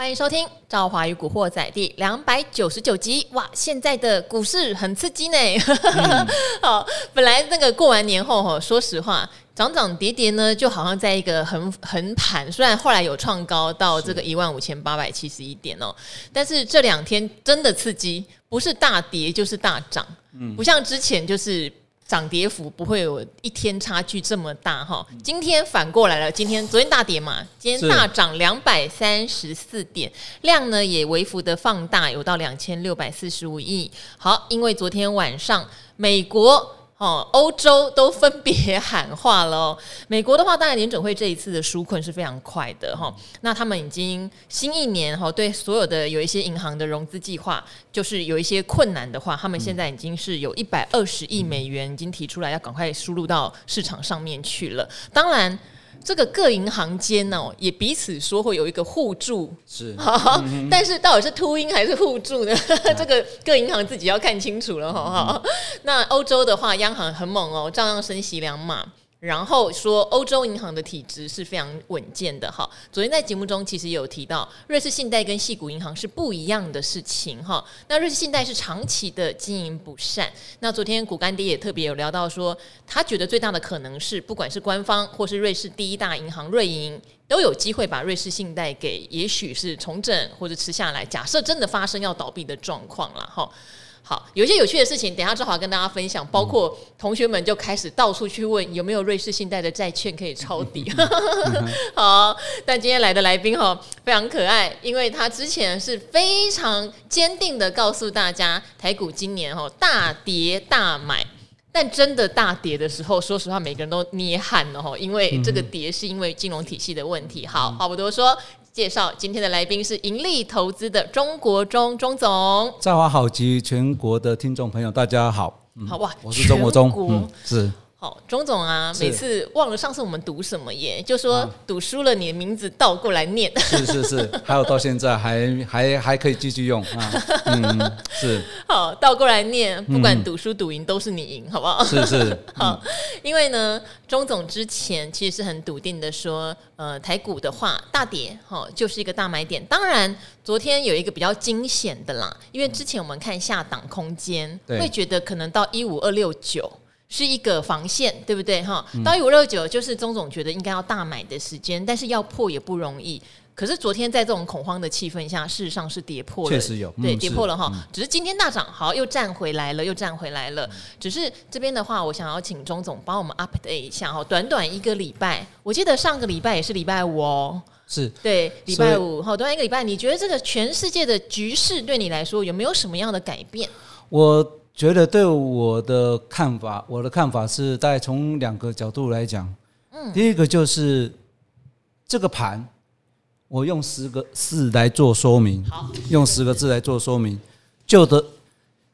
欢迎收听《赵华与古惑仔》第两百九十九集。哇，现在的股市很刺激呢。嗯、好，本来那个过完年后哈，说实话，涨涨跌跌呢，就好像在一个横横盘。虽然后来有创高到这个一万五千八百七十一点哦，但是这两天真的刺激，不是大跌就是大涨。嗯，不像之前就是。涨跌幅不会有一天差距这么大哈，今天反过来了，今天昨天大跌嘛，今天大涨两百三十四点，量呢也微幅的放大，有到两千六百四十五亿。好，因为昨天晚上美国。哦，欧洲都分别喊话了。美国的话，当然联准会这一次的纾困是非常快的哈。那他们已经新一年哈，对所有的有一些银行的融资计划，就是有一些困难的话，他们现在已经是有一百二十亿美元已经提出来，要赶快输入到市场上面去了。当然。这个各银行间呢，也彼此说会有一个互助，是，好，但是到底是秃鹰还是互助呢？这个各银行自己要看清楚了，哈、哦。嗯。那欧洲的话，央行很猛哦，照样升息两码。然后说，欧洲银行的体质是非常稳健的哈。昨天在节目中其实也有提到，瑞士信贷跟细谷银行是不一样的事情哈。那瑞士信贷是长期的经营不善。那昨天股干爹也特别有聊到说，他觉得最大的可能是，不管是官方或是瑞士第一大银行瑞银，都有机会把瑞士信贷给，也许是重整或者吃下来。假设真的发生要倒闭的状况了哈。好，有一些有趣的事情，等一下正好跟大家分享。包括同学们就开始到处去问有没有瑞士信贷的债券可以抄底。好，但今天来的来宾哈非常可爱，因为他之前是非常坚定的告诉大家，台股今年哈大跌大买，但真的大跌的时候，说实话每个人都捏汗了哈，因为这个跌是因为金融体系的问题。好，话不多说。介绍今天的来宾是盈利投资的中国中钟总，在华好及全国的听众朋友，大家好，嗯、好哇，我是中国中，嗯，是。好，钟总啊，每次忘了上次我们读什么耶，就说赌输了，你的名字倒过来念。是是是，还有到现在还 还还可以继续用啊。嗯，是。好，倒过来念，不管赌输赌赢都是你赢，好不好？是是。好，因为呢，钟总之前其实是很笃定的说，呃，台股的话大跌，哈，就是一个大买点。当然，昨天有一个比较惊险的啦，因为之前我们看下档空间，会觉得可能到一五二六九。是一个防线，对不对？哈，到一五六九就是钟总觉得应该要大买的时间，但是要破也不容易。可是昨天在这种恐慌的气氛下，事实上是跌破了，确实有，对，嗯、跌破了哈。嗯、只是今天大涨，好，又站回来了，又站回来了。只是这边的话，我想要请钟总帮我们 update 一下哈。短短一个礼拜，我记得上个礼拜也是礼拜五哦，是对，礼拜五，好，短短一个礼拜，你觉得这个全世界的局势对你来说有没有什么样的改变？我。觉得对我的看法，我的看法是大概从两个角度来讲。嗯，第一个就是这个盘，我用十个字来做说明。好，用十个字来做说明。旧的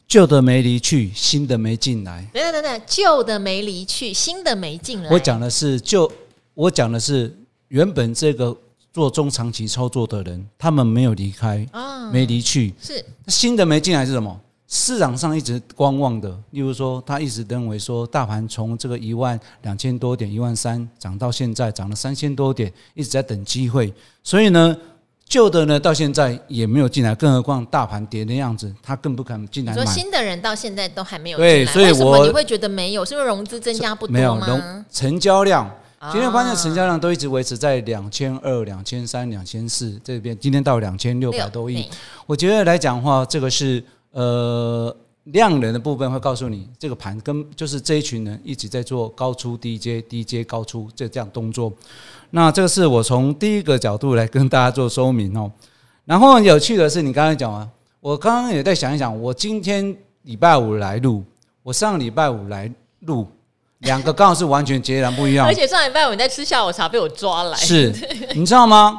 旧的没离去，新的没进来。等等等等，旧的没离去，新的没进来。我讲的是旧，我讲的是原本这个做中长期操作的人，他们没有离开啊，没离去。是新的没进来是什么？市场上一直观望的，例如说，他一直认为说，大盘从这个一万两千多点、一万三涨到现在涨了三千多点，一直在等机会。所以呢，旧的呢到现在也没有进来，更何况大盘跌的样子，他更不敢进来买。说新的人到现在都还没有进来，对，所以我你会觉得没有，是因为融资增加不多吗？没有，成交量。今天发现成交量都一直维持在两千二、两千三、两千四这边，今天到两千六百多亿。我觉得来讲的话，这个是。呃，量能的部分会告诉你，这个盘跟就是这一群人一直在做高出低阶、低阶高出这这样动作。那这个是我从第一个角度来跟大家做说明哦。然后有趣的是，你刚才讲啊，我刚刚也在想一想，我今天礼拜五来录，我上礼拜五来录，两个刚好是完全截然不一样。而且上礼拜五你在吃下午茶被我抓来，是，你知道吗？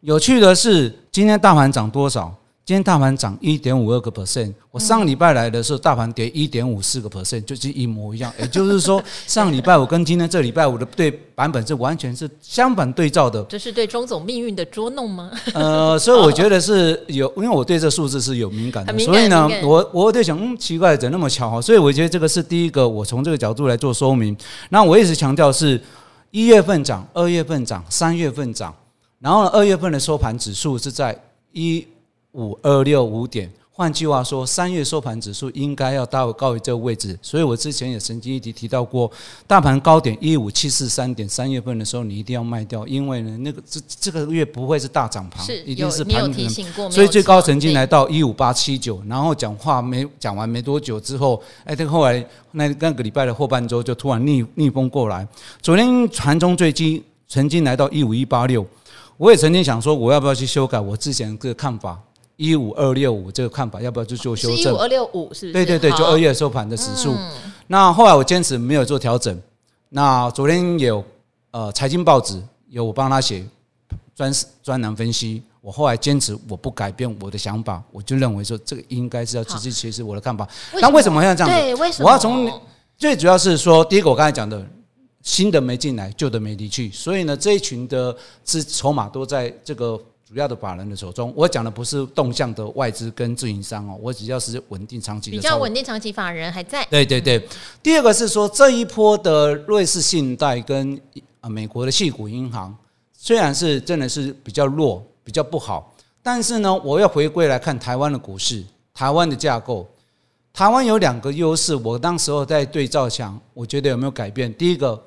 有趣的是，今天大盘涨多少？今天大盘涨一点五二个 percent，我上礼拜来的时候，大盘跌一点五四个 percent，就是一模一样。也就是说，上礼拜五跟今天这礼拜五的对版本是完全是相反对照的。这是对钟总命运的捉弄吗？呃，所以我觉得是有，因为我对这数字是有敏感的，所以呢，我我在想，嗯，奇怪，怎么那么巧哈？所以我觉得这个是第一个，我从这个角度来做说明。那我一直强调是一月份涨，二月份涨，三月份涨，然后呢，二月份的收盘指数是在。一五二六五点。换句话说，三月收盘指数应该要到高于这个位置，所以我之前也曾经一提提到过，大盘高点一五七四三点，三月份的时候你一定要卖掉，因为呢，那个这这个月不会是大涨盘，一定是盘整，所以最高曾经来到一五八七九，然后讲话没讲完没多久之后，哎，这个后来那那个礼拜的后半周就突然逆逆风过来，昨天盘中最低曾经来到一五一八六，我也曾经想说我要不要去修改我之前这个看法。一五二六五这个看法，要不要就做修正？一五二六五是？对对对，就二月收盘的指数。嗯、那后来我坚持没有做调整。那昨天有呃财经报纸有我帮他写专专栏分析，我后来坚持我不改变我的想法，我就认为说这个应该是要直接其实我的看法。那为什么要这样子？对，为什么？我要从最主要是说，第一个我刚才讲的，新的没进来，旧的没离去，所以呢这一群的资筹码都在这个。主要的法人的手中，我讲的不是动向的外资跟自营商哦，我只要是稳定长期的。比较稳定长期法人还在。对对对，第二个是说这一波的瑞士信贷跟啊美国的系股银行，虽然是真的是比较弱，比较不好，但是呢，我要回归来看台湾的股市，台湾的架构，台湾有两个优势，我当时候在对照想，我觉得有没有改变？第一个，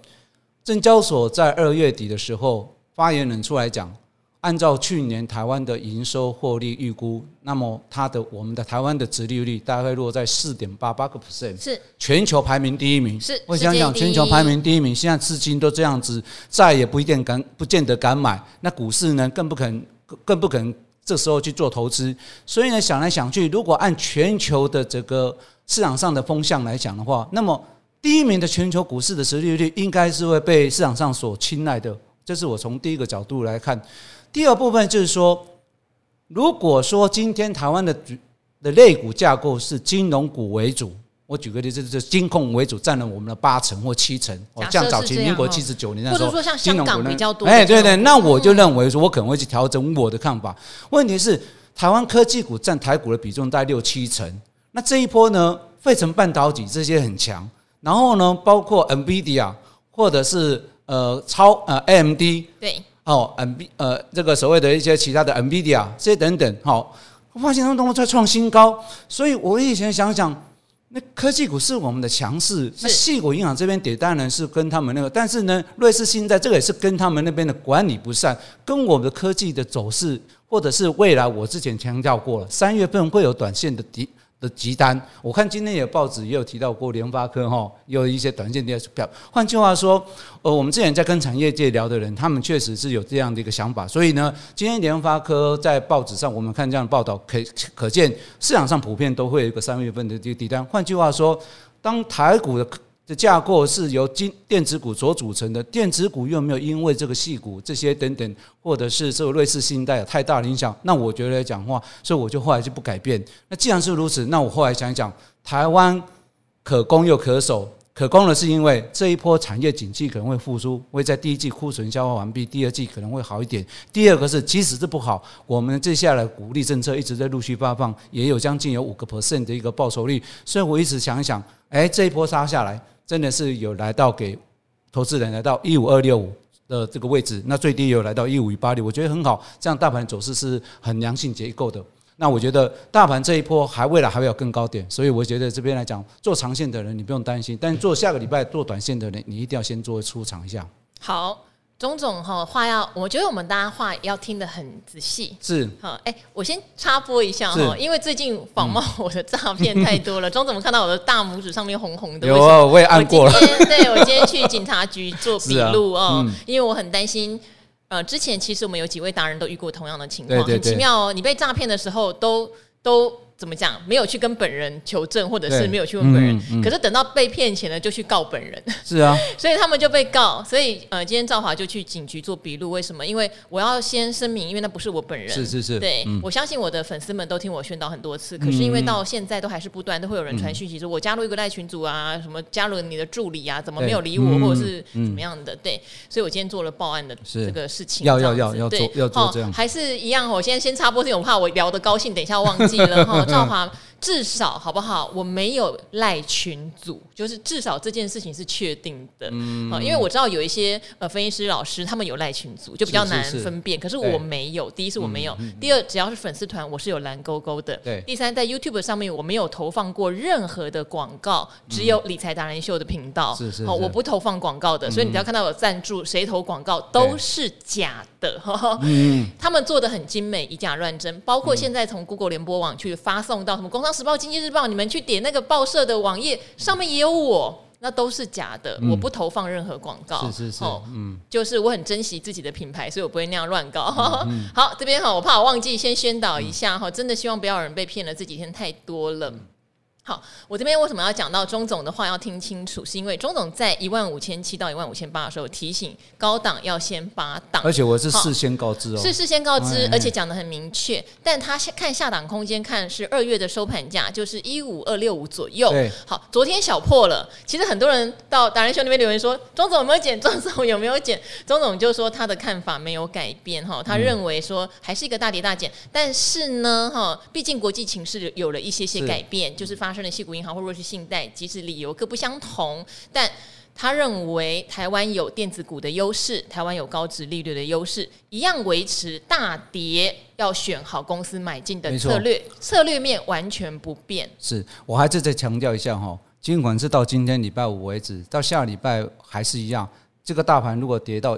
证交所在二月底的时候，发言人出来讲。按照去年台湾的营收获利预估，那么它的我们的台湾的殖利率大概落在四点八八个 percent，是全球排名第一名。是，我想想，全球排名第一名，现在至今都这样子，再也不一定敢，不见得敢买。那股市呢，更不肯，更不肯这时候去做投资。所以呢，想来想去，如果按全球的这个市场上的风向来讲的话，那么第一名的全球股市的殖利率应该是会被市场上所青睐的。这是我从第一个角度来看。第二部分就是说，如果说今天台湾的的类股架构是金融股为主，我举个例子，就是金控为主，占了我们的八成或七成。哦，像早期民国七十九年那时候，金融股比较多。哎，对对，那我就认为说，我可能会去调整我的看法。问题是，台湾科技股占台股的比重大概六七成，那这一波呢，费城半导体这些很强，然后呢，包括 NVIDIA 或者是呃超呃 AMD 对。哦，N B 呃，这个所谓的一些其他的 NVIDIA 这些等等，好，我发现他们都在创新高，所以我以前想想，那科技股是我们的强势，那细股银行这边跌当然是跟他们那个，但是呢，瑞士信贷这个也是跟他们那边的管理不善，跟我们的科技的走势，或者是未来，我之前强调过了，三月份会有短线的跌。的急单，我看今天有报纸也有提到过联发科哈，有一些短线跌票。换句话说，呃，我们之前在跟产业界聊的人，他们确实是有这样的一个想法。所以呢，今天联发科在报纸上，我们看这样的报道，可可见市场上普遍都会有一个三月份的这个底单。换句话说，当台股的的架构是由金电子股所组成的，电子股又没有因为这个矽谷这些等等，或者是这个瑞士信贷有太大的影响，那我觉得讲话，所以我就后来就不改变。那既然是如此，那我后来想一想，台湾可攻又可守。可攻的是因为这一波产业景气可能会复苏，会在第一季库存消化完毕，第二季可能会好一点。第二个是，即使是不好，我们接下来鼓励政策一直在陆续发放，也有将近有五个 percent 的一个报酬率。所以我一直想一想，哎，这一波杀下来。真的是有来到给投资人来到一五二六五的这个位置，那最低有来到一五一八六，我觉得很好，这样大盘走势是很良性结构的。那我觉得大盘这一波还未来还会有更高点，所以我觉得这边来讲做长线的人你不用担心，但做下个礼拜做短线的人你一定要先做出场一下。好。种种哈话要，我觉得我们大家话要听得很仔细。是，好，哎，我先插播一下哈，因为最近仿冒我的诈骗太多了。钟总看到我的大拇指上面红红的？有啊，我也按过了。对我今天去警察局做笔录哦，因为我很担心。呃，之前其实我们有几位达人都遇过同样的情况，很奇妙哦。你被诈骗的时候都都。怎么讲？没有去跟本人求证，或者是没有去问本人。嗯嗯、可是等到被骗钱了，就去告本人。是啊，所以他们就被告。所以呃，今天赵华就去警局做笔录。为什么？因为我要先声明，因为那不是我本人。是是是。对，嗯、我相信我的粉丝们都听我宣导很多次。可是因为到现在都还是不断都会有人传讯息说，我加入一个赖群组啊，什么加入你的助理啊，怎么没有理我，或者是怎么样的？对，所以我今天做了报案的这个事情。要要要要做要做这样。还是一样，我现在先插播这种怕，我聊得高兴，等一下忘记了 哈。赵华。至少好不好？我没有赖群组，就是至少这件事情是确定的。嗯，因为我知道有一些呃分析师老师他们有赖群组，就比较难分辨。是是是，可是我没有，第一是我没有，嗯、第二只要是粉丝团，我是有蓝勾勾的。对，第三在 YouTube 上面我没有投放过任何的广告，只有理财达人秀的频道。是是，是，我不投放广告的，所以你只要看到有赞助，谁投广告都是假的。嗯，他们做的很精美，以假乱真，包括现在从 Google 联播网去发送到什么工商。时报、经济日报，你们去点那个报社的网页，上面也有我，那都是假的。嗯、我不投放任何广告，是是是，哦、嗯，就是我很珍惜自己的品牌，所以我不会那样乱搞。嗯嗯、好，这边哈，我怕我忘记先宣导一下哈，真的希望不要有人被骗了，这几天太多了。好，我这边为什么要讲到钟总的话要听清楚？是因为钟总在一万五千七到一万五千八的时候提醒高档要先拔档，而且我是事先告知哦，是事先告知，而且讲的很明确。但他看下档空间，看是二月的收盘价，就是一五二六五左右。对，好，昨天小破了。其实很多人到达人秀那边留言说，钟总有没有减？钟总有没有减？钟总就说他的看法没有改变哈，他认为说还是一个大跌大减，但是呢哈，毕竟国际情势有了一些些改变，就是发。发生的系股银行或弱势信贷，即使理由各不相同，但他认为台湾有电子股的优势，台湾有高值利率的优势，一样维持大跌要选好公司买进的策略，策略面完全不变。是我还是再强调一下哈，尽管是到今天礼拜五为止，到下礼拜还是一样，这个大盘如果跌到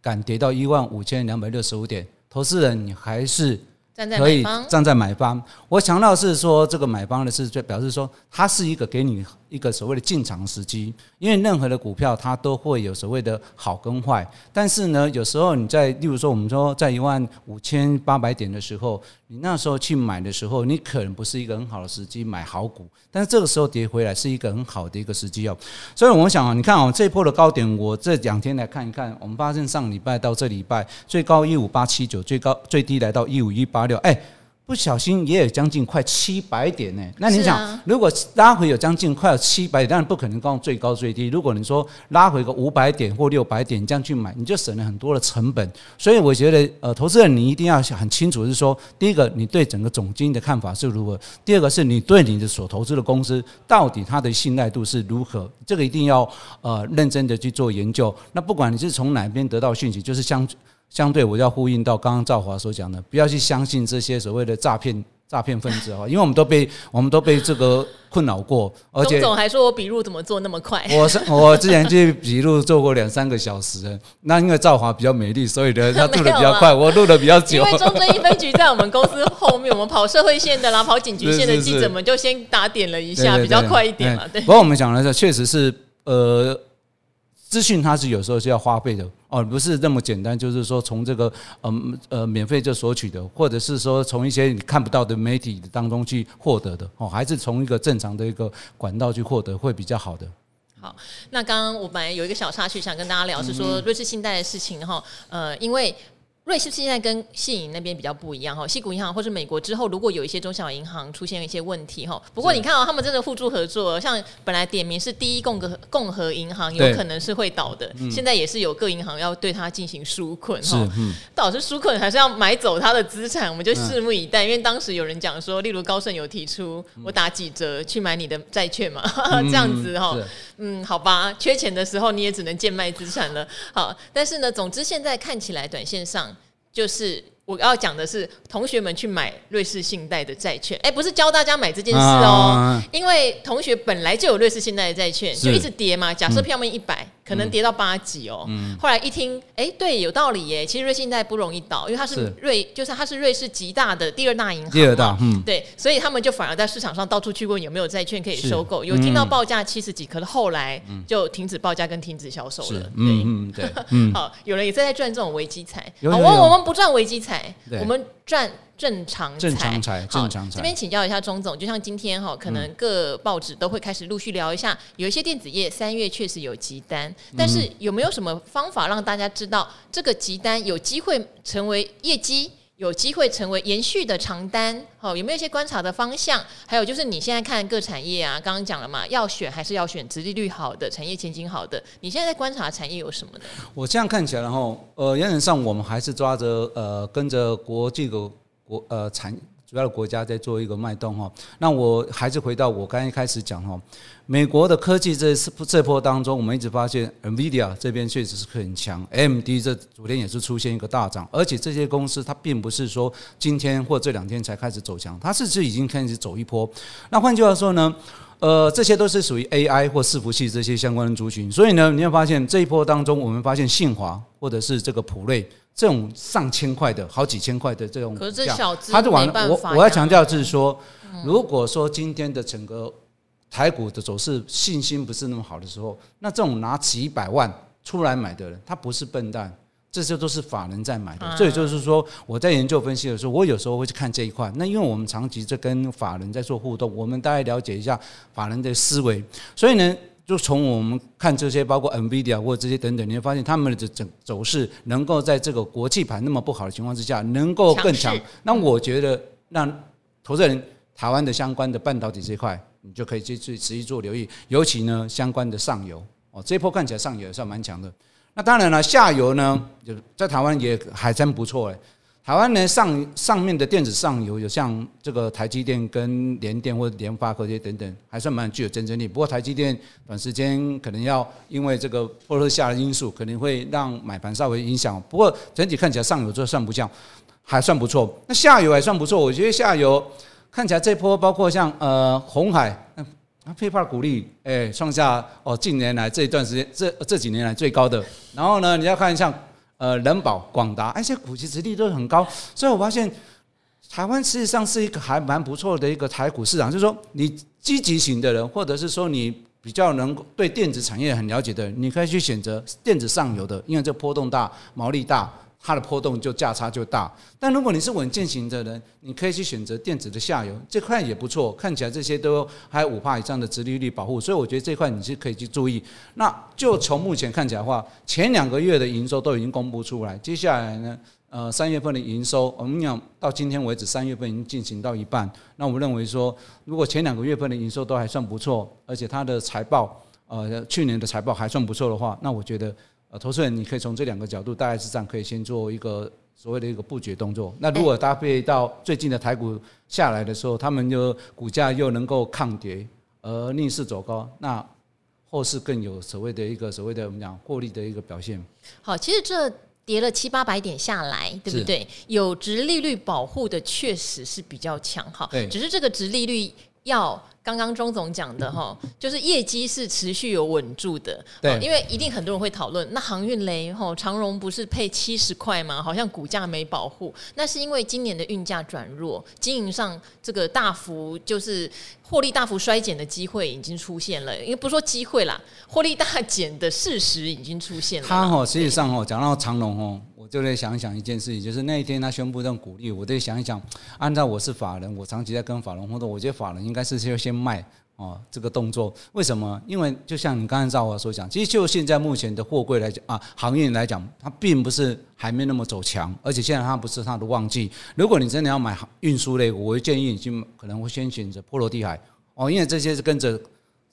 敢跌到一万五千两百六十五点，投资人你还是。可以站在买方，我强调是说，这个买方的是就表示说，他是一个给你一个所谓的进场时机，因为任何的股票它都会有所谓的好跟坏，但是呢，有时候你在，例如说我们说在一万五千八百点的时候，你那时候去买的时候，你可能不是一个很好的时机买好股，但是这个时候跌回来是一个很好的一个时机哦。所以我想啊，你看啊，这一波的高点，我这两天来看一看，我们发现上礼拜到这礼拜最高一五八七九，最高最低来到一五一八六，哎。不小心也有将近快七百点呢。那你想，如果拉回有将近快要七百点，当然不可能告最高最低。如果你说拉回个五百点或六百点，这样去买，你就省了很多的成本。所以我觉得，呃，投资人你一定要很清楚，是说，第一个，你对整个总经的看法是如何；第二个，是你对你的所投资的公司到底它的信赖度是如何。这个一定要呃认真的去做研究。那不管你是从哪边得到讯息，就是相。相对，我要呼应到刚刚赵华所讲的，不要去相信这些所谓的诈骗诈骗分子啊，因为我们都被我们都被这个困扰过，而且总还说我笔录怎么做那么快？我是我之前去笔录做过两三个小时，那因为赵华比较美丽，所以呢他录的比较 快，我录的比较久。因为中正一分局在我们公司后面，我们跑社会线的啦，跑警局线的记者们就先打点了一下，比较快一点嘛。对。不过我们讲的是，确实是呃。资讯它是有时候是要花费的哦，不是那么简单，就是说从这个嗯呃免费就索取的，或者是说从一些你看不到的媒体当中去获得的哦，还是从一个正常的一个管道去获得会比较好的。好，那刚刚我本来有一个小插曲想跟大家聊，是说瑞士信贷的事情哈，呃，因为。瑞士现在跟信银那边比较不一样哈，西谷银行或是美国之后，如果有一些中小银行出现一些问题哈，不过你看哦，他们真的互助合作，像本来点名是第一共和共和银行有可能是会倒的，现在也是有各银行要对它进行纾困哈，倒是纾困还是要买走它的资产，我们就拭目以待。因为当时有人讲说，例如高盛有提出我打几折去买你的债券嘛，这样子哈，嗯，好吧，缺钱的时候你也只能贱卖资产了。好，但是呢，总之现在看起来短线上。就是我要讲的是，同学们去买瑞士信贷的债券，哎，不是教大家买这件事哦，因为同学本来就有瑞士信贷的债券，就一直跌嘛。假设票面一百。可能跌到八级哦，嗯、后来一听，哎、欸，对，有道理耶。其实瑞信贷不容易倒，因为它是瑞，是就是它是瑞士极大的第二大银行，第二大，嗯，对，所以他们就反而在市场上到处去问有没有债券可以收购，有听到报价七十几，可是后来就停止报价跟停止销售了。嗯对，嗯，好，有人也在赚这种危机财，我我们不赚危机财，我们赚。正常财，正常财，正常财。这边请教一下钟总，就像今天哈，可能各报纸都会开始陆续聊一下，有一些电子业三月确实有急单，但是有没有什么方法让大家知道这个急单有机会成为业绩，有机会成为延续的长单？好，有没有一些观察的方向？还有就是你现在看各产业啊，刚刚讲了嘛，要选还是要选直利率好的、产业前景好的？你现在在观察产业有什么呢？我这样看起来，然后呃，原则上我们还是抓着呃，跟着国际的。国呃产主要的国家在做一个脉动哈。那我还是回到我刚才一开始讲哈，美国的科技这这波当中，我们一直发现 NVIDIA 这边确实是很强，AMD 这昨天也是出现一个大涨，而且这些公司它并不是说今天或这两天才开始走强，它是是已经开始走一波。那换句话说呢？呃，这些都是属于 AI 或伺服器这些相关的族群，所以呢，你会发现这一波当中，我们发现信华或者是这个普瑞这种上千块的、好几千块的这种，可是这小资，它就完了。我我要强调就是说，如果说今天的整个台股的走势信心不是那么好的时候，那这种拿几百万出来买的人，他不是笨蛋。这些都是法人在买的，所以就是说，我在研究分析的时候，我有时候会去看这一块。那因为我们长期在跟法人在做互动，我们大概了解一下法人的思维，所以呢，就从我们看这些，包括 NVIDIA 或者这些等等，你会发现他们的整走势能够在这个国际盘那么不好的情况之下，能够更强。那我觉得，让投资人台湾的相关的半导体这一块，你就可以去去持续做留意，尤其呢相关的上游哦，这一波看起来上游也算蛮强的。那当然了，下游呢，就在台湾也还真不错诶。台湾呢上上面的电子上游有像这个台积电跟联电或者联发科这些等等，还算蛮具有竞争力。不过台积电短时间可能要因为这个波罗夏的因素，可能会让买盘稍微影响。不过整体看起来上游就算不像，还算不错。那下游还算不错，我觉得下游看起来这波包括像呃鸿海。啊，配发股利，哎，创下哦近年来这一段时间这这几年来最高的。然后呢，你要看像呃人保、广达，而且股息殖利率都很高。所以我发现台湾实际上是一个还蛮不错的一个台股市场，就是说你积极型的人，或者是说你比较能对电子产业很了解的人，你可以去选择电子上游的，因为这波动大，毛利大。它的波动就价差就大，但如果你是稳健型的人，你可以去选择电子的下游，这块也不错，看起来这些都还有五帕以上的殖利率保护，所以我觉得这块你是可以去注意。那就从目前看起来的话，前两个月的营收都已经公布出来，接下来呢，呃，三月份的营收，我们讲到今天为止，三月份已经进行到一半，那我们认为说，如果前两个月份的营收都还算不错，而且它的财报，呃，去年的财报还算不错的话，那我觉得。呃，投资人，你可以从这两个角度，大概是这样，可以先做一个所谓的一个布局动作。那如果搭配到最近的台股下来的时候，他们就股价又能够抗跌而逆势走高，那后市更有所谓的一个所谓的我们讲获利的一个表现。好，其实这跌了七八百点下来，对不对？有殖利率保护的确实是比较强，哈。对，只是这个殖利率要。刚刚钟总讲的哈，就是业绩是持续有稳住的，对，因为一定很多人会讨论，那航运雷哈长荣不是配七十块吗？好像股价没保护，那是因为今年的运价转弱，经营上这个大幅就是获利大幅衰减的机会已经出现了，因为不说机会啦，获利大减的事实已经出现了。他哈实际上哈讲到长荣哈，我就在想想一件事情，就是那一天他宣布这种鼓励，我得想一想，按照我是法人，我长期在跟法人互动，我觉得法人应该是要先。卖哦，这个动作为什么？因为就像你刚才照我所讲，其实就现在目前的货柜来讲啊，行业来讲，它并不是还没那么走强，而且现在它不是它的旺季。如果你真的要买运输类，我会建议你去可能会先选择波罗的海哦，因为这些是跟着。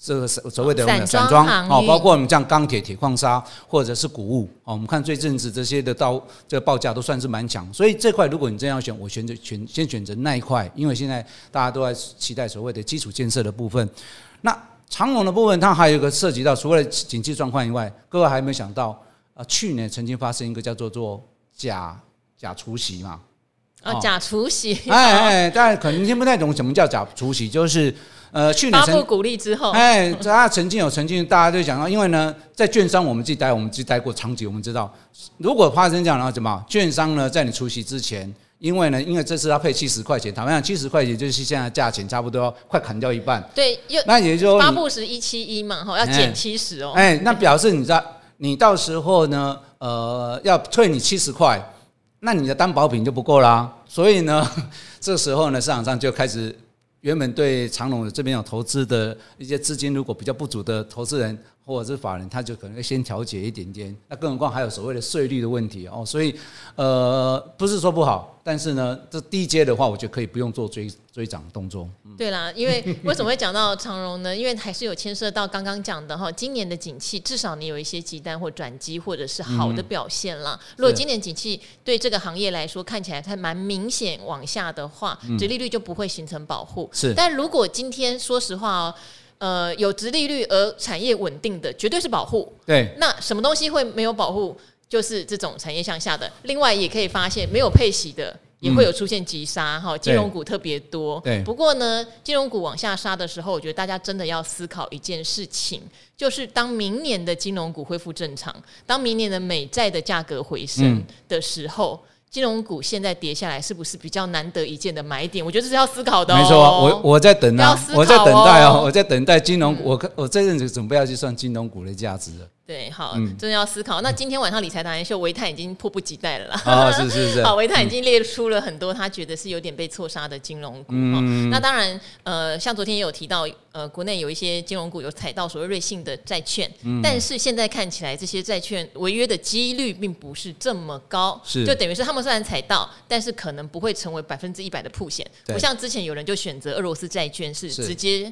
这个所谓的散装哦，包括我们像钢铁、铁矿砂或者是谷物哦，我们看最近子这些的到这个报价都算是蛮强，所以这块如果你真要选，我选择选先选择那一块，因为现在大家都在期待所谓的基础建设的部分。那长龙的部分，它还有一个涉及到除了景气状况以外，各位还有没有想到啊？去年曾经发生一个叫做做假假除息嘛？啊，假除息，哎哎，大家可能听不太懂什么叫假除息，就是。呃，去年发布鼓励之后，哎，大家曾经有曾经，大家就讲到，因为呢，在券商我们自己待，我们自己待过长期，我们知道，如果发生这样的话，怎么？券商呢，在你除息之前，因为呢，因为这次要配七十块钱，坦白讲，七十块钱就是现在价钱差不多快砍掉一半。对，那也就是说发布时一七一嘛，哈，要减七十哦。哎，那表示你在你到时候呢，呃，要退你七十块，那你的担保品就不够啦。所以呢，这时候呢，市场上就开始。原本对长隆这边有投资的一些资金，如果比较不足的投资人，或者是法人，他就可能会先调节一点点。那更何况还有所谓的税率的问题哦，所以呃，不是说不好，但是呢，这低阶的话，我觉得可以不用做追追涨动作。嗯、对啦，因为为什么会讲到长荣呢？因为还是有牵涉到刚刚讲的哈，今年的景气，至少你有一些急单或转机，或者是好的表现啦。嗯、如果今年景气对这个行业来说看起来它蛮明显往下的话，殖利率就不会形成保护。是，但如果今天说实话哦。呃，有值利率而产业稳定的，绝对是保护。对，那什么东西会没有保护？就是这种产业向下的。另外，也可以发现没有配息的，也会有出现急杀哈。金融股特别多。对。不过呢，金融股往下杀的时候，我觉得大家真的要思考一件事情，就是当明年的金融股恢复正常，当明年的美债的价格回升的时候。嗯金融股现在跌下来，是不是比较难得一见的买点？我觉得这是要思考的、哦。没错，我我在等啊，哦、我在等待哦，我在等待金融股。嗯、我我这阵子准备要去算金融股的价值了。对，好，嗯、真的要思考。那今天晚上理财达人秀，维泰已经迫不及待了啦。啊，是是是。好，维泰已经列出了很多他觉得是有点被错杀的金融股。嗯。那当然，呃，像昨天也有提到，呃，国内有一些金融股有踩到所谓瑞信的债券，嗯、但是现在看起来，这些债券违约的几率并不是这么高。是。就等于是他们虽然踩到，但是可能不会成为百分之一百的破险。不像之前有人就选择俄罗斯债券是直接。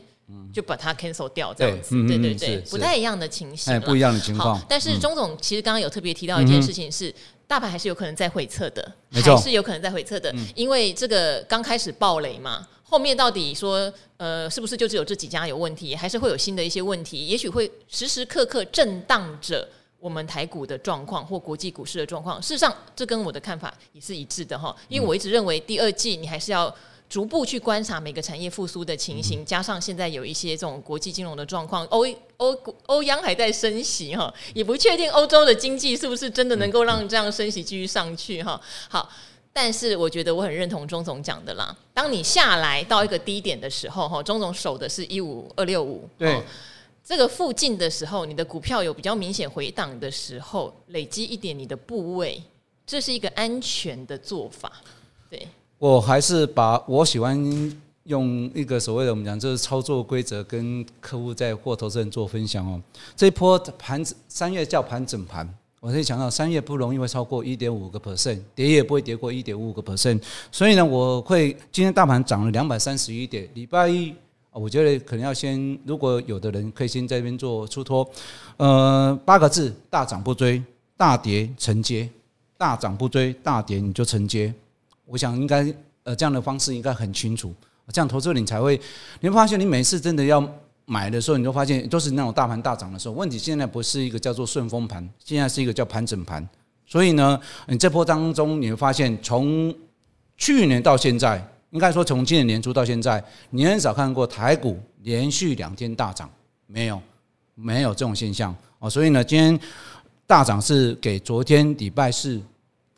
就把它 cancel 掉，这样子，对对对，不太一样的情形，不一样的情况。但是钟总其实刚刚有特别提到一件事情，是大盘还是有可能在回测的，还是有可能在回测的，因为这个刚开始暴雷嘛，后面到底说呃是不是就只有这几家有问题，还是会有新的一些问题，也许会时时刻刻震荡着我们台股的状况或国际股市的状况。事实上，这跟我的看法也是一致的哈，因为我一直认为第二季你还是要。逐步去观察每个产业复苏的情形，加上现在有一些这种国际金融的状况，欧欧欧央还在升息哈，也不确定欧洲的经济是不是真的能够让这样升息继续上去哈。好，但是我觉得我很认同钟总讲的啦，当你下来到一个低点的时候哈，钟总守的是一五二六五，对，这个附近的时候，你的股票有比较明显回档的时候，累积一点你的部位，这是一个安全的做法，对。我还是把我喜欢用一个所谓的我们讲就是操作规则跟客户在或投资人做分享哦。这一波盘子三月叫盘整盘，我可以讲到三月不容易会超过一点五个 percent，跌也不会跌过一点五个 percent。所以呢，我会今天大盘涨了两百三十一点，礼拜一我觉得可能要先，如果有的人可以先在这边做出脱，呃，八个字：大涨不追，大跌承接，大涨不追，大跌你就承接。我想应该呃这样的方式应该很清楚，这样投资你才会，你会发现你每次真的要买的时候，你就发现都是那种大盘大涨的时候。问题现在不是一个叫做顺风盘，现在是一个叫盘整盘。所以呢，你这波当中你会发现，从去年到现在，应该说从今年年初到现在，你很少看过台股连续两天大涨，没有，没有这种现象哦。所以呢，今天大涨是给昨天礼拜四。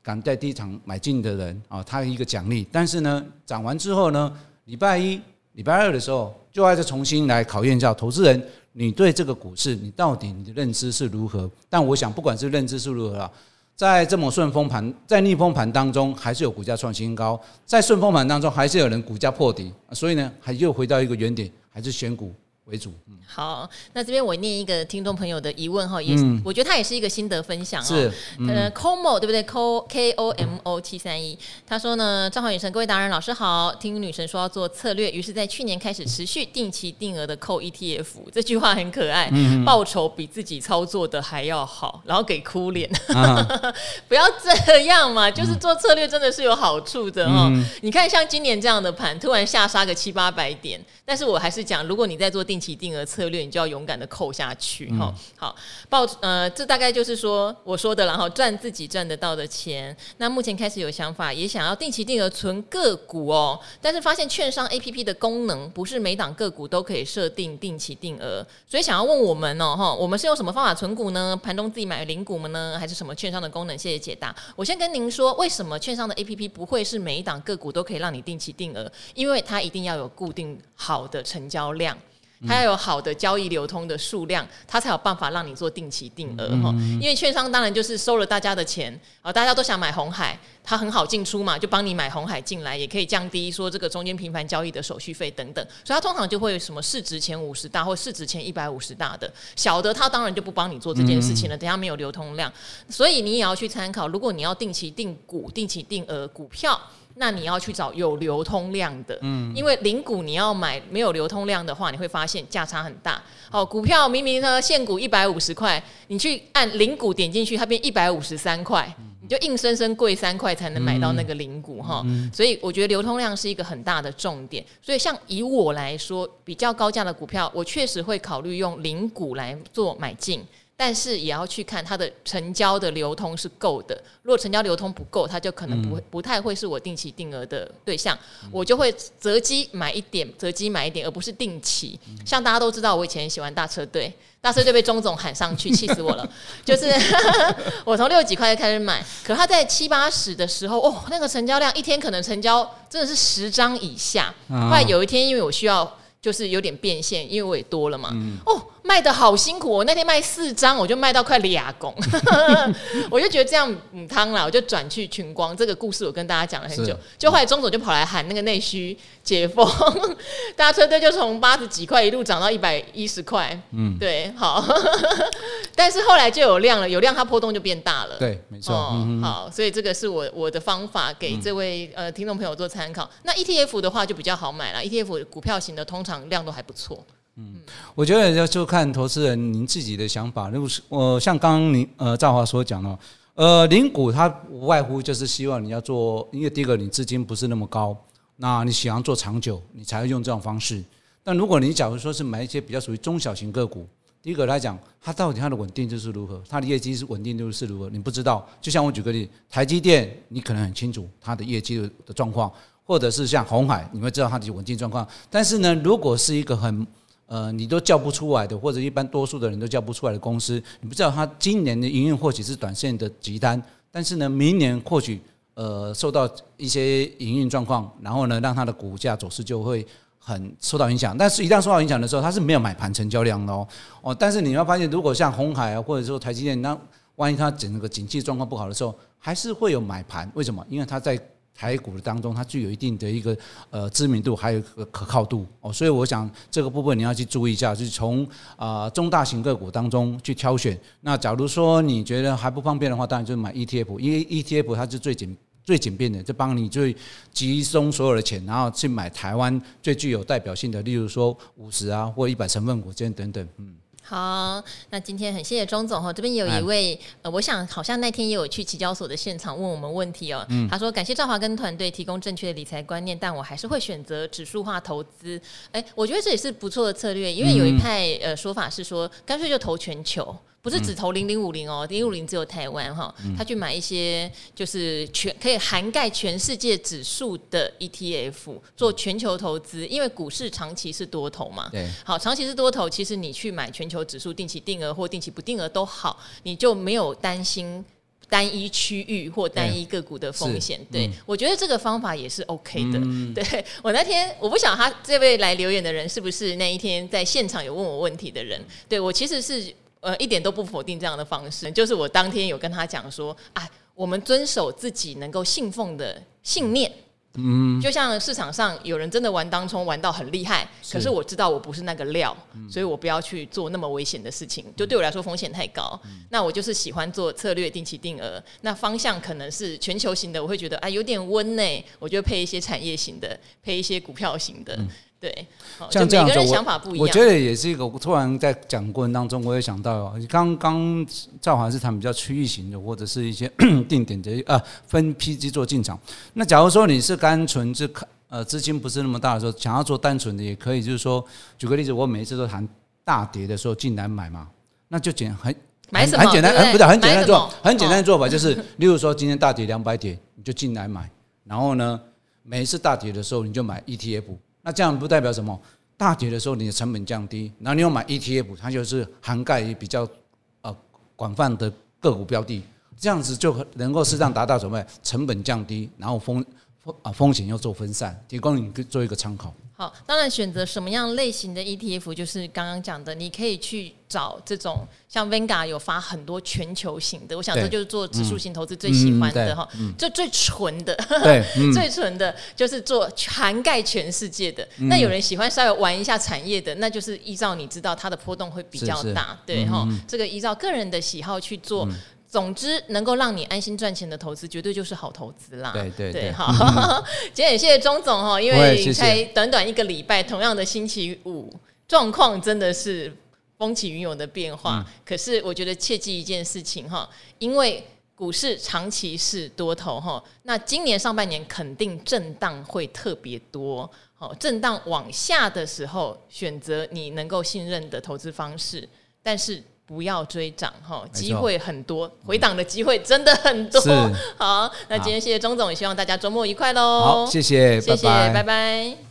敢在低场买进的人啊，他一个奖励。但是呢，涨完之后呢，礼拜一、礼拜二的时候，就要再重新来考验一下投资人，你对这个股市，你到底你的认知是如何？但我想，不管是认知是如何啊，在这么顺风盘、在逆风盘当中，还是有股价创新高；在顺风盘当中，还是有人股价破底。所以呢，还又回到一个原点，还是选股为主。好，那这边我念一个听众朋友的疑问哈，也我觉得他也是一个心得分享哦。是，呃，Como 对不对？Co K O M O 七三一，他说呢，正好女神各位达人老师好，听女神说要做策略，于是在去年开始持续定期定额的扣 ETF，这句话很可爱，嗯、报酬比自己操作的还要好，然后给哭脸，啊、不要这样嘛，就是做策略真的是有好处的哈。嗯、你看像今年这样的盘，突然下杀个七八百点，但是我还是讲，如果你在做定期定额策略，你就要勇敢的扣下去哈。好，报呃，这大概就是说我说的，然后赚自己赚得到的钱。那目前开始有想法，也想要定期定额存个股哦。但是发现券商 APP 的功能不是每档个股都可以设定定期定额，所以想要问我们哦哈，我们是用什么方法存股呢？盘中自己买零股们呢？还是什么券商的功能？谢谢解答。我先跟您说，为什么券商的 APP 不会是每一档个股都可以让你定期定额？因为它一定要有固定好的成交量。它要有好的交易流通的数量，它才有办法让你做定期定额哈。因为券商当然就是收了大家的钱啊，大家都想买红海，它很好进出嘛，就帮你买红海进来，也可以降低说这个中间频繁交易的手续费等等。所以它通常就会有什么市值前五十大或市值前一百五十大的小的，它当然就不帮你做这件事情了。等下没有流通量，所以你也要去参考。如果你要定期定股、定期定额股票。那你要去找有流通量的，嗯，因为零股你要买没有流通量的话，你会发现价差很大。哦，股票明明呢现股一百五十块，你去按零股点进去，它变一百五十三块，你就硬生生贵三块才能买到那个零股哈。所以我觉得流通量是一个很大的重点。所以像以我来说，比较高价的股票，我确实会考虑用零股来做买进。但是也要去看它的成交的流通是够的。如果成交流通不够，它就可能不会不太会是我定期定额的对象。我就会择机买一点，择机买一点，而不是定期。像大家都知道，我以前喜欢大车队，大车队被钟总喊上去，气死我了。就是 我从六十几块开始买，可他在七八十的时候，哦，那个成交量一天可能成交真的是十张以下。后来有一天，因为我需要就是有点变现，因为我也多了嘛，哦。卖的好辛苦，我那天卖四张，我就卖到快俩公，我就觉得这样母汤了，我就转去群光。这个故事我跟大家讲了很久，就后来钟总就跑来喊那个内需解封，大车队就从八十几块一路涨到一百一十块，嗯，对，好，但是后来就有量了，有量它波动就变大了，对，没错，哦、嗯，好，所以这个是我我的方法给这位呃听众朋友做参考。那 ETF 的话就比较好买了，ETF 股票型的通常量都还不错。嗯，我觉得要就看投资人您自己的想法。如果是我像刚刚您呃赵华所讲的，呃，零股它无外乎就是希望你要做，因为第一个你资金不是那么高，那你想要做长久，你才会用这种方式。但如果你假如说是买一些比较属于中小型个股，第一个来讲，它到底它的稳定度是如何，它的业绩是稳定度是如何，你不知道。就像我举个例，台积电，你可能很清楚它的业绩的状况，或者是像鸿海，你会知道它的稳定状况。但是呢，如果是一个很呃，你都叫不出来的，或者一般多数的人都叫不出来的公司，你不知道它今年的营运或许是短线的急单，但是呢，明年或许呃受到一些营运状况，然后呢，让它的股价走势就会很受到影响。但是，一旦受到影响的时候，它是没有买盘成交量的哦。哦，但是你要发现，如果像红海啊，或者说台积电，那万一它整个景气状况不好的时候，还是会有买盘。为什么？因为它在。台股当中，它具有一定的一个呃知名度，还有一个可靠度哦，所以我想这个部分你要去注意一下，就是从啊中大型个股当中去挑选。那假如说你觉得还不方便的话，当然就买 ETF，因为 ETF 它是最简最简便的，就帮你最集中所有的钱，然后去买台湾最具有代表性的，例如说五十啊或一百成分股这样等等，嗯。好，那今天很谢谢钟总哈，这边有一位呃，我想好像那天也有去期交所的现场问我们问题哦。嗯，他说感谢赵华跟团队提供正确的理财观念，但我还是会选择指数化投资。哎，我觉得这也是不错的策略，因为有一派呃说法是说，干脆就投全球。不是只投零零五零哦，零零五零只有台湾哈，他去买一些就是全可以涵盖全世界指数的 ETF 做全球投资，因为股市长期是多头嘛。对，好，长期是多头，其实你去买全球指数定期定额或定期不定额都好，你就没有担心单一区域或单一个股的风险。对，对我觉得这个方法也是 OK 的。嗯、对我那天我不晓得他这位来留言的人是不是那一天在现场有问我问题的人。对我其实是。呃，一点都不否定这样的方式，就是我当天有跟他讲说，哎，我们遵守自己能够信奉的信念，嗯，就像市场上有人真的玩当冲玩到很厉害，是。可是我知道我不是那个料，嗯、所以我不要去做那么危险的事情，就对我来说风险太高。嗯、那我就是喜欢做策略定期定额，那方向可能是全球型的，我会觉得啊有点温呢，我就配一些产业型的，配一些股票型的。嗯对，像这样子，我我觉得也是一个。突然在讲过程当中，我也想到，刚刚赵华是谈比较区域型的，或者是一些 定点的啊，分批去做进场。那假如说你是单纯是看呃资金不是那么大的时候，想要做单纯的也可以，就是说举个例子，我每一次都谈大跌的时候进来买嘛，那就简很买什么很简单，很不对，很简单做，很简单的做法就是，哦、例如说今天大跌两百点，你就进来买，然后呢，每一次大跌的时候你就买 ETF。那这样不代表什么？大跌的时候你的成本降低，然后你又买 ETF，它就是涵盖比较呃广泛的个股标的，这样子就能够适当达到什么？成本降低，然后风风啊风险要做分散，提供你做一个参考。好，当然选择什么样类型的 ETF，就是刚刚讲的，你可以去找这种像 Vanguard 有发很多全球型的，我想这就是做指数型投资最喜欢的哈，这最纯的，对，最纯的就是做涵盖全世界的。那有人喜欢稍微玩一下产业的，那就是依照你知道它的波动会比较大，对哈，这个依照个人的喜好去做。总之，能够让你安心赚钱的投资，绝对就是好投资啦。对对对，好，今天也谢谢钟总哈，因为才短短一个礼拜，同样的星期五，状况真的是风起云涌的变化。嗯、可是我觉得切记一件事情哈，因为股市长期是多头哈，那今年上半年肯定震荡会特别多。好，震荡往下的时候，选择你能够信任的投资方式，但是。不要追涨哈，机会很多，回档的机会真的很多。好，那今天谢谢钟总，也希望大家周末愉快喽。好，谢谢，谢谢，拜拜。拜拜。